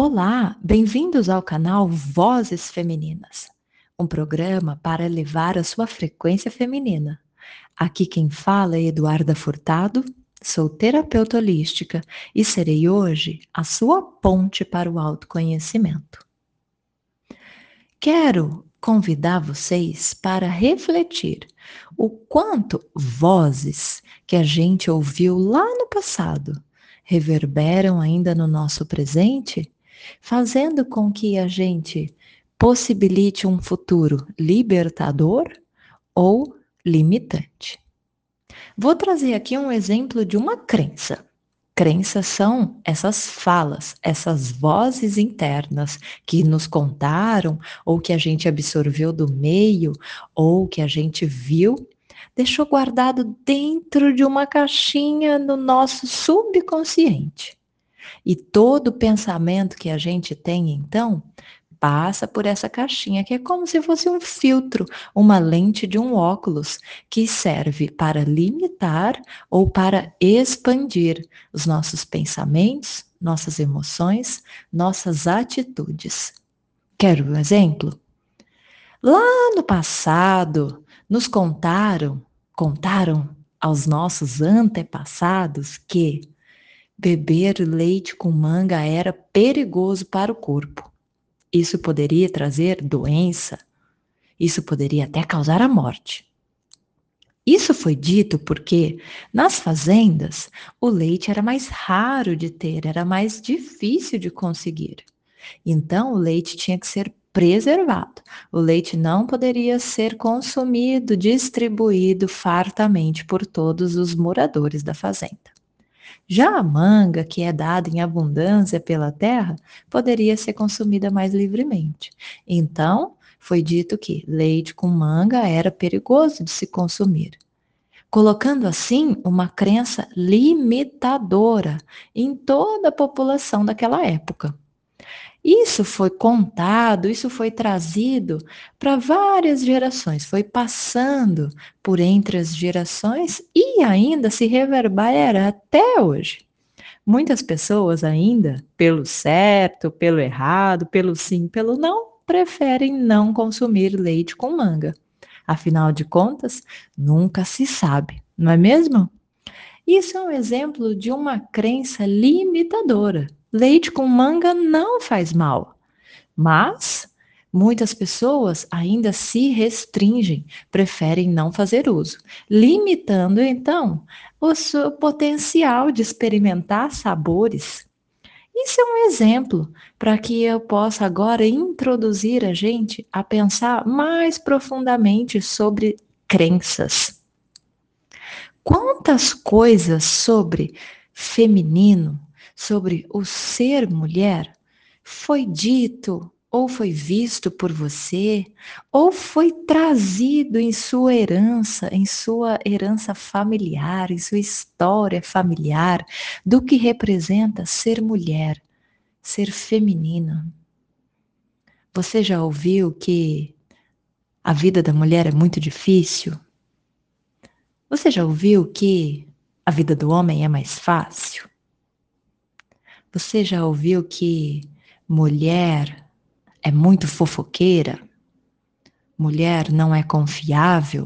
Olá, bem-vindos ao canal Vozes Femininas, um programa para elevar a sua frequência feminina. Aqui quem fala é Eduarda Furtado, sou terapeuta holística e serei hoje a sua ponte para o autoconhecimento. Quero convidar vocês para refletir o quanto vozes que a gente ouviu lá no passado reverberam ainda no nosso presente fazendo com que a gente possibilite um futuro libertador ou limitante. Vou trazer aqui um exemplo de uma crença. Crenças são essas falas, essas vozes internas que nos contaram, ou que a gente absorveu do meio, ou que a gente viu, deixou guardado dentro de uma caixinha no nosso subconsciente. E todo pensamento que a gente tem, então, passa por essa caixinha, que é como se fosse um filtro, uma lente de um óculos, que serve para limitar ou para expandir os nossos pensamentos, nossas emoções, nossas atitudes. Quer um exemplo? Lá no passado, nos contaram, contaram aos nossos antepassados que beber leite com manga era perigoso para o corpo. Isso poderia trazer doença, isso poderia até causar a morte. Isso foi dito porque nas fazendas o leite era mais raro de ter, era mais difícil de conseguir. Então o leite tinha que ser preservado. O leite não poderia ser consumido, distribuído fartamente por todos os moradores da fazenda. Já a manga, que é dada em abundância pela terra, poderia ser consumida mais livremente. Então, foi dito que leite com manga era perigoso de se consumir, colocando assim uma crença limitadora em toda a população daquela época. Isso foi contado, isso foi trazido para várias gerações, foi passando por entre as gerações e ainda se reverbera até hoje. Muitas pessoas ainda, pelo certo, pelo errado, pelo sim, pelo não, preferem não consumir leite com manga. Afinal de contas, nunca se sabe, não é mesmo? Isso é um exemplo de uma crença limitadora Leite com manga não faz mal, mas muitas pessoas ainda se restringem, preferem não fazer uso, limitando então o seu potencial de experimentar sabores. Isso é um exemplo para que eu possa agora introduzir a gente a pensar mais profundamente sobre crenças. Quantas coisas sobre feminino, sobre o ser mulher foi dito ou foi visto por você, ou foi trazido em sua herança, em sua herança familiar, em sua história familiar, do que representa ser mulher, ser feminina. Você já ouviu que a vida da mulher é muito difícil? Você já ouviu que a vida do homem é mais fácil? Você já ouviu que mulher é muito fofoqueira? Mulher não é confiável?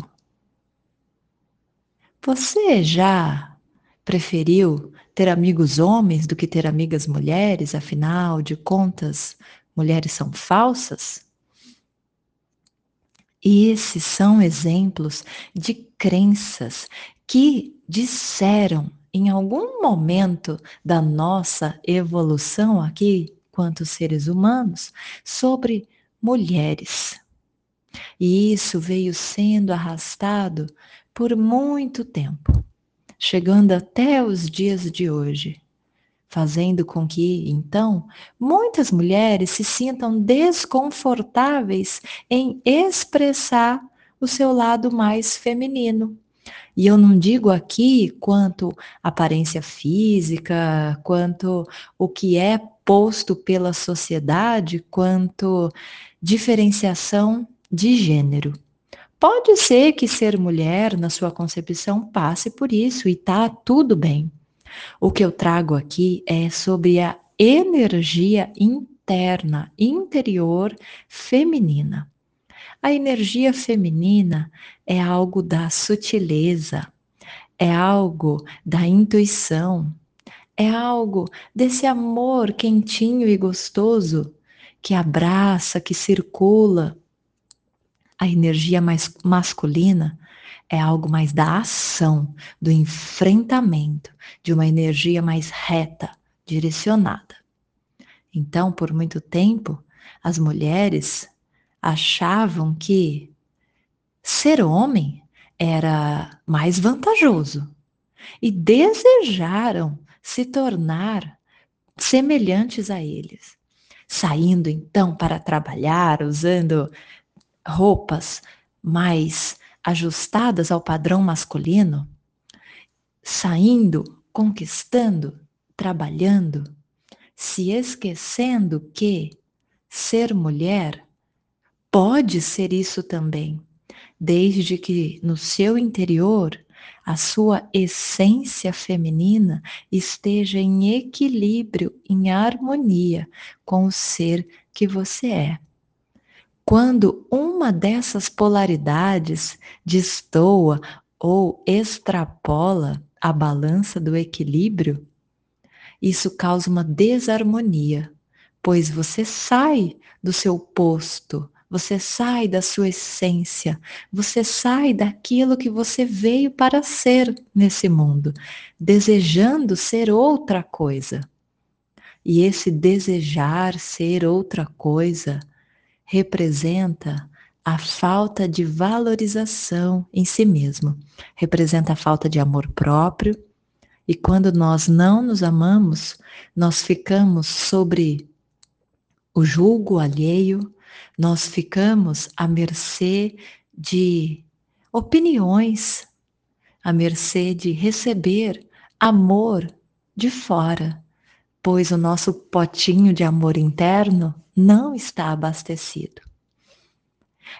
Você já preferiu ter amigos homens do que ter amigas mulheres? Afinal de contas, mulheres são falsas? E esses são exemplos de crenças que disseram em algum momento da nossa evolução aqui, quanto seres humanos, sobre mulheres. E isso veio sendo arrastado por muito tempo, chegando até os dias de hoje, fazendo com que, então, muitas mulheres se sintam desconfortáveis em expressar o seu lado mais feminino. E eu não digo aqui quanto aparência física, quanto o que é posto pela sociedade, quanto diferenciação de gênero. Pode ser que ser mulher, na sua concepção, passe por isso e tá tudo bem. O que eu trago aqui é sobre a energia interna, interior, feminina. A energia feminina é algo da sutileza, é algo da intuição, é algo desse amor quentinho e gostoso que abraça, que circula. A energia mais masculina é algo mais da ação, do enfrentamento, de uma energia mais reta, direcionada. Então, por muito tempo, as mulheres achavam que ser homem era mais vantajoso e desejaram se tornar semelhantes a eles. Saindo então para trabalhar, usando roupas mais ajustadas ao padrão masculino, saindo, conquistando, trabalhando, se esquecendo que ser mulher pode ser isso também, desde que no seu interior a sua essência feminina esteja em equilíbrio, em harmonia com o ser que você é. Quando uma dessas polaridades destoa ou extrapola a balança do equilíbrio, isso causa uma desarmonia, pois você sai do seu posto, você sai da sua essência, você sai daquilo que você veio para ser nesse mundo, desejando ser outra coisa. E esse desejar ser outra coisa representa a falta de valorização em si mesmo, representa a falta de amor próprio. E quando nós não nos amamos, nós ficamos sobre o julgo alheio, nós ficamos à mercê de opiniões, à mercê de receber amor de fora, pois o nosso potinho de amor interno não está abastecido.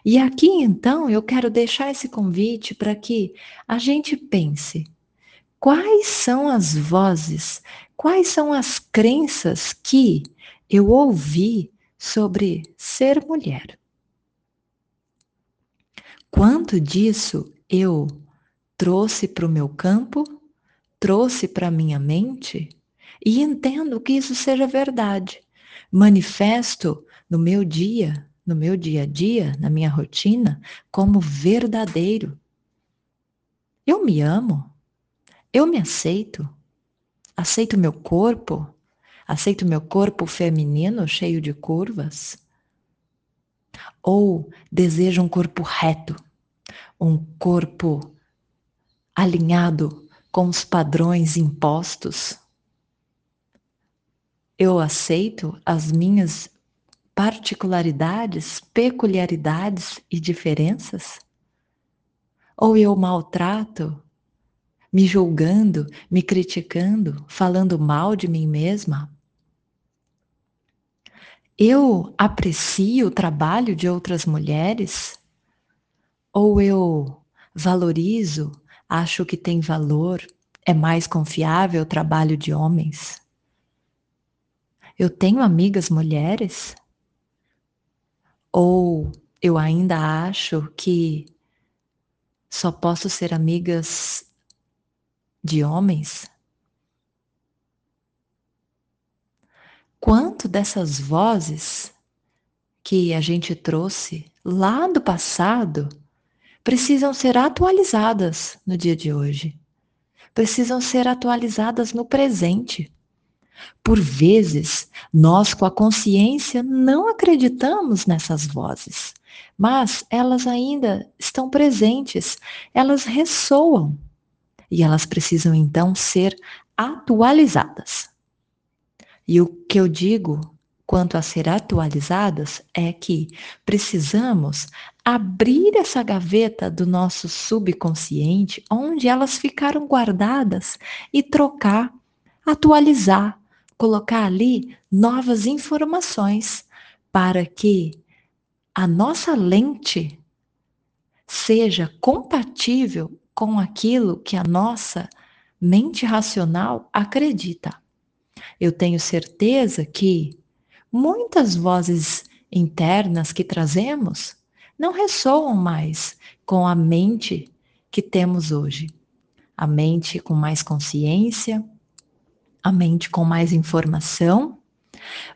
E aqui então eu quero deixar esse convite para que a gente pense quais são as vozes, quais são as crenças que eu ouvi sobre ser mulher. Quanto disso eu trouxe para o meu campo, trouxe para minha mente e entendo que isso seja verdade. Manifesto no meu dia, no meu dia a dia, na minha rotina, como verdadeiro. Eu me amo, eu me aceito, aceito meu corpo, Aceito meu corpo feminino cheio de curvas? Ou desejo um corpo reto, um corpo alinhado com os padrões impostos? Eu aceito as minhas particularidades, peculiaridades e diferenças? Ou eu maltrato, me julgando, me criticando, falando mal de mim mesma? eu aprecio o trabalho de outras mulheres? Ou eu valorizo, acho que tem valor, é mais confiável o trabalho de homens? Eu tenho amigas mulheres? Ou eu ainda acho que só posso ser amigas de homens? quanto dessas vozes que a gente trouxe lá do passado precisam ser atualizadas no dia de hoje. Precisam ser atualizadas no presente. Por vezes, nós com a consciência não acreditamos nessas vozes, mas elas ainda estão presentes, elas ressoam e elas precisam então ser atualizadas. E o que eu digo quanto a ser atualizadas é que precisamos abrir essa gaveta do nosso subconsciente, onde elas ficaram guardadas, e trocar, atualizar, colocar ali novas informações para que a nossa lente seja compatível com aquilo que a nossa mente racional acredita. Eu tenho certeza que muitas vozes internas que trazemos não ressoam mais com a mente que temos hoje. A mente com mais consciência, a mente com mais informação,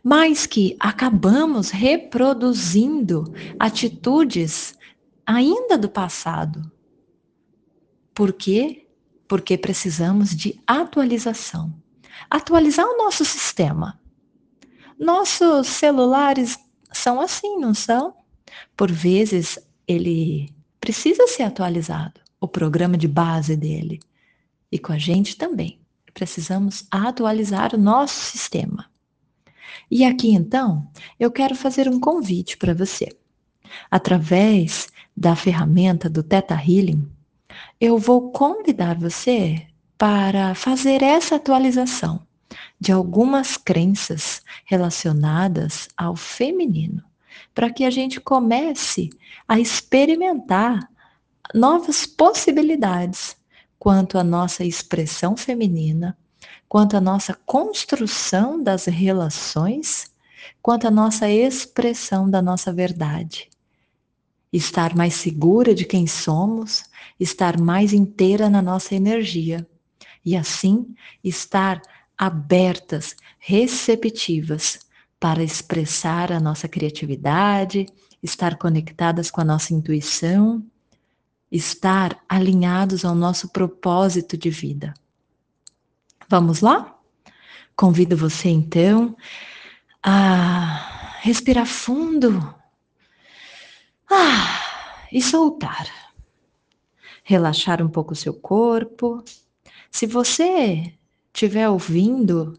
mas que acabamos reproduzindo atitudes ainda do passado. Por quê? Porque precisamos de atualização. Atualizar o nosso sistema. Nossos celulares são assim, não são? Por vezes ele precisa ser atualizado, o programa de base dele. E com a gente também. Precisamos atualizar o nosso sistema. E aqui então, eu quero fazer um convite para você. Através da ferramenta do Theta Healing, eu vou convidar você para fazer essa atualização de algumas crenças relacionadas ao feminino, para que a gente comece a experimentar novas possibilidades quanto à nossa expressão feminina, quanto à nossa construção das relações, quanto à nossa expressão da nossa verdade. Estar mais segura de quem somos, estar mais inteira na nossa energia e assim estar abertas, receptivas para expressar a nossa criatividade, estar conectadas com a nossa intuição, estar alinhados ao nosso propósito de vida. Vamos lá? Convido você então a respirar fundo ah, e soltar. Relaxar um pouco o seu corpo. Se você estiver ouvindo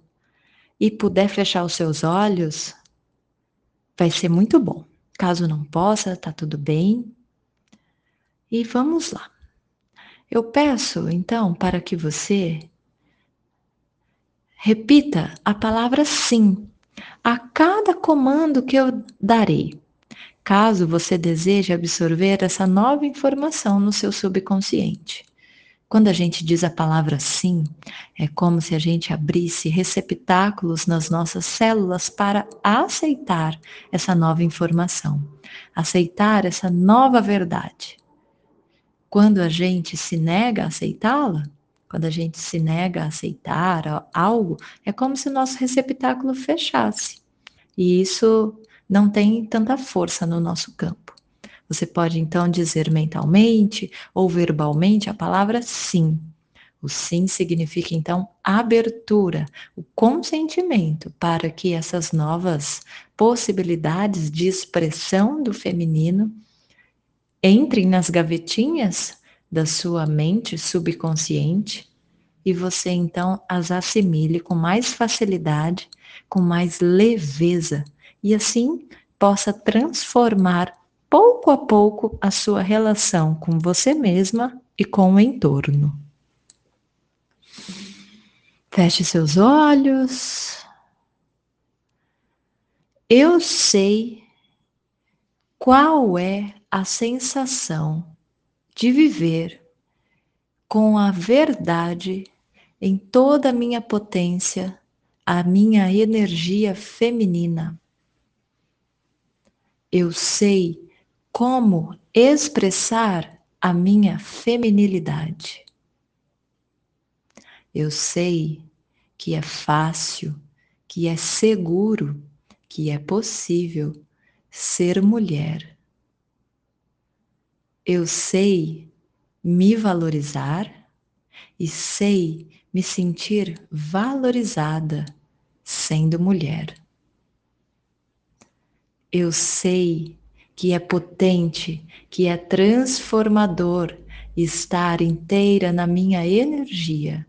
e puder fechar os seus olhos, vai ser muito bom. Caso não possa, tá tudo bem. E vamos lá. Eu peço então para que você repita a palavra sim a cada comando que eu darei, caso você deseje absorver essa nova informação no seu subconsciente. Quando a gente diz a palavra sim, é como se a gente abrisse receptáculos nas nossas células para aceitar essa nova informação, aceitar essa nova verdade. Quando a gente se nega a aceitá-la, quando a gente se nega a aceitar algo, é como se o nosso receptáculo fechasse. E isso não tem tanta força no nosso campo. Você pode então dizer mentalmente ou verbalmente a palavra sim. O sim significa então abertura, o consentimento para que essas novas possibilidades de expressão do feminino entrem nas gavetinhas da sua mente subconsciente e você então as assimile com mais facilidade, com mais leveza e assim possa transformar pouco a pouco a sua relação com você mesma e com o entorno. Feche seus olhos. Eu sei qual é a sensação de viver com a verdade em toda a minha potência, a minha energia feminina. Eu sei como expressar a minha feminilidade. Eu sei que é fácil, que é seguro, que é possível ser mulher. Eu sei me valorizar e sei me sentir valorizada sendo mulher. Eu sei que é potente, que é transformador estar inteira na minha energia.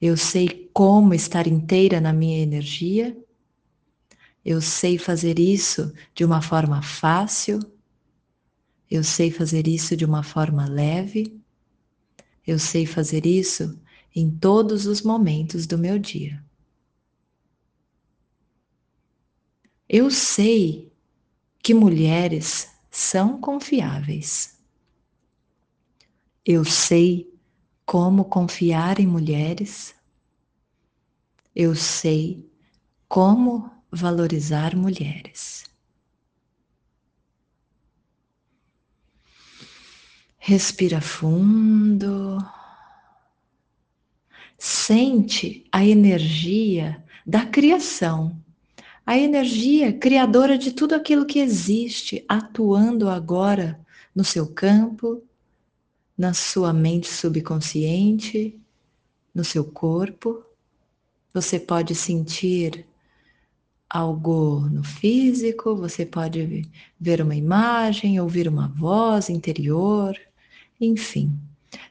Eu sei como estar inteira na minha energia. Eu sei fazer isso de uma forma fácil. Eu sei fazer isso de uma forma leve. Eu sei fazer isso em todos os momentos do meu dia. Eu sei que mulheres são confiáveis. Eu sei como confiar em mulheres. Eu sei como valorizar mulheres. Respira fundo. Sente a energia da criação, a energia criadora de tudo aquilo que existe, atuando agora no seu campo, na sua mente subconsciente, no seu corpo. Você pode sentir algo no físico, você pode ver uma imagem, ouvir uma voz interior, enfim.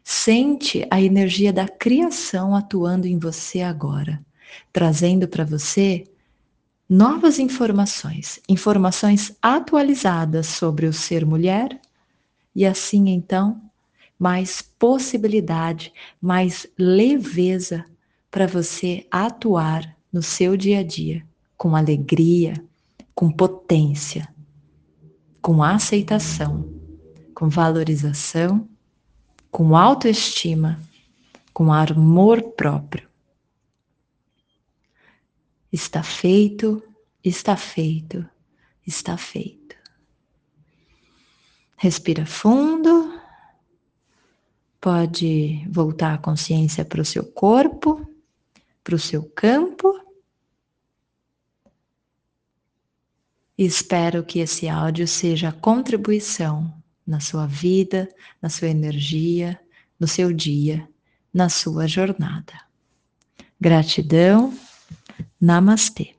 Sente a energia da criação atuando em você agora, trazendo para você novas informações, informações atualizadas sobre o ser mulher, e assim então, mais possibilidade, mais leveza para você atuar no seu dia a dia com alegria, com potência, com aceitação, com valorização, com autoestima, com amor próprio. Está feito, está feito, está feito. Respira fundo. Pode voltar a consciência para o seu corpo, para o seu campo. Espero que esse áudio seja contribuição na sua vida, na sua energia, no seu dia, na sua jornada. Gratidão. Namaste.